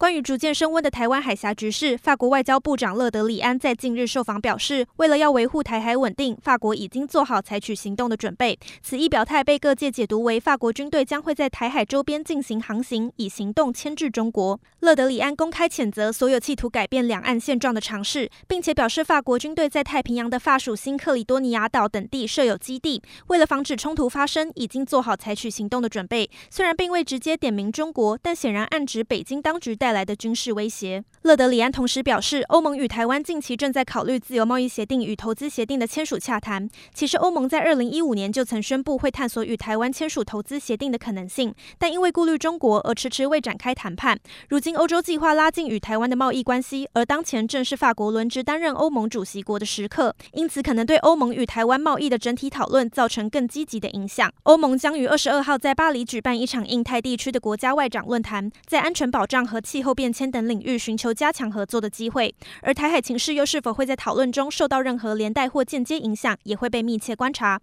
关于逐渐升温的台湾海峡局势，法国外交部长勒德里安在近日受访表示，为了要维护台海稳定，法国已经做好采取行动的准备。此一表态被各界解读为法国军队将会在台海周边进行航行，以行动牵制中国。勒德里安公开谴责所有企图改变两岸现状的尝试，并且表示，法国军队在太平洋的法属新克里多尼亚岛等地设有基地，为了防止冲突发生，已经做好采取行动的准备。虽然并未直接点名中国，但显然暗指北京当局带带来的军事威胁。勒德里安同时表示，欧盟与台湾近期正在考虑自由贸易协定与投资协定的签署洽谈。其实，欧盟在二零一五年就曾宣布会探索与台湾签署投资协定的可能性，但因为顾虑中国而迟迟未展开谈判。如今，欧洲计划拉近与台湾的贸易关系，而当前正是法国轮值担任欧盟主席国的时刻，因此可能对欧盟与台湾贸易的整体讨论造成更积极的影响。欧盟将于二十二号在巴黎举办一场印太地区的国家外长论坛，在安全保障和气候变迁等领域寻求加强合作的机会，而台海情势又是否会在讨论中受到任何连带或间接影响，也会被密切观察。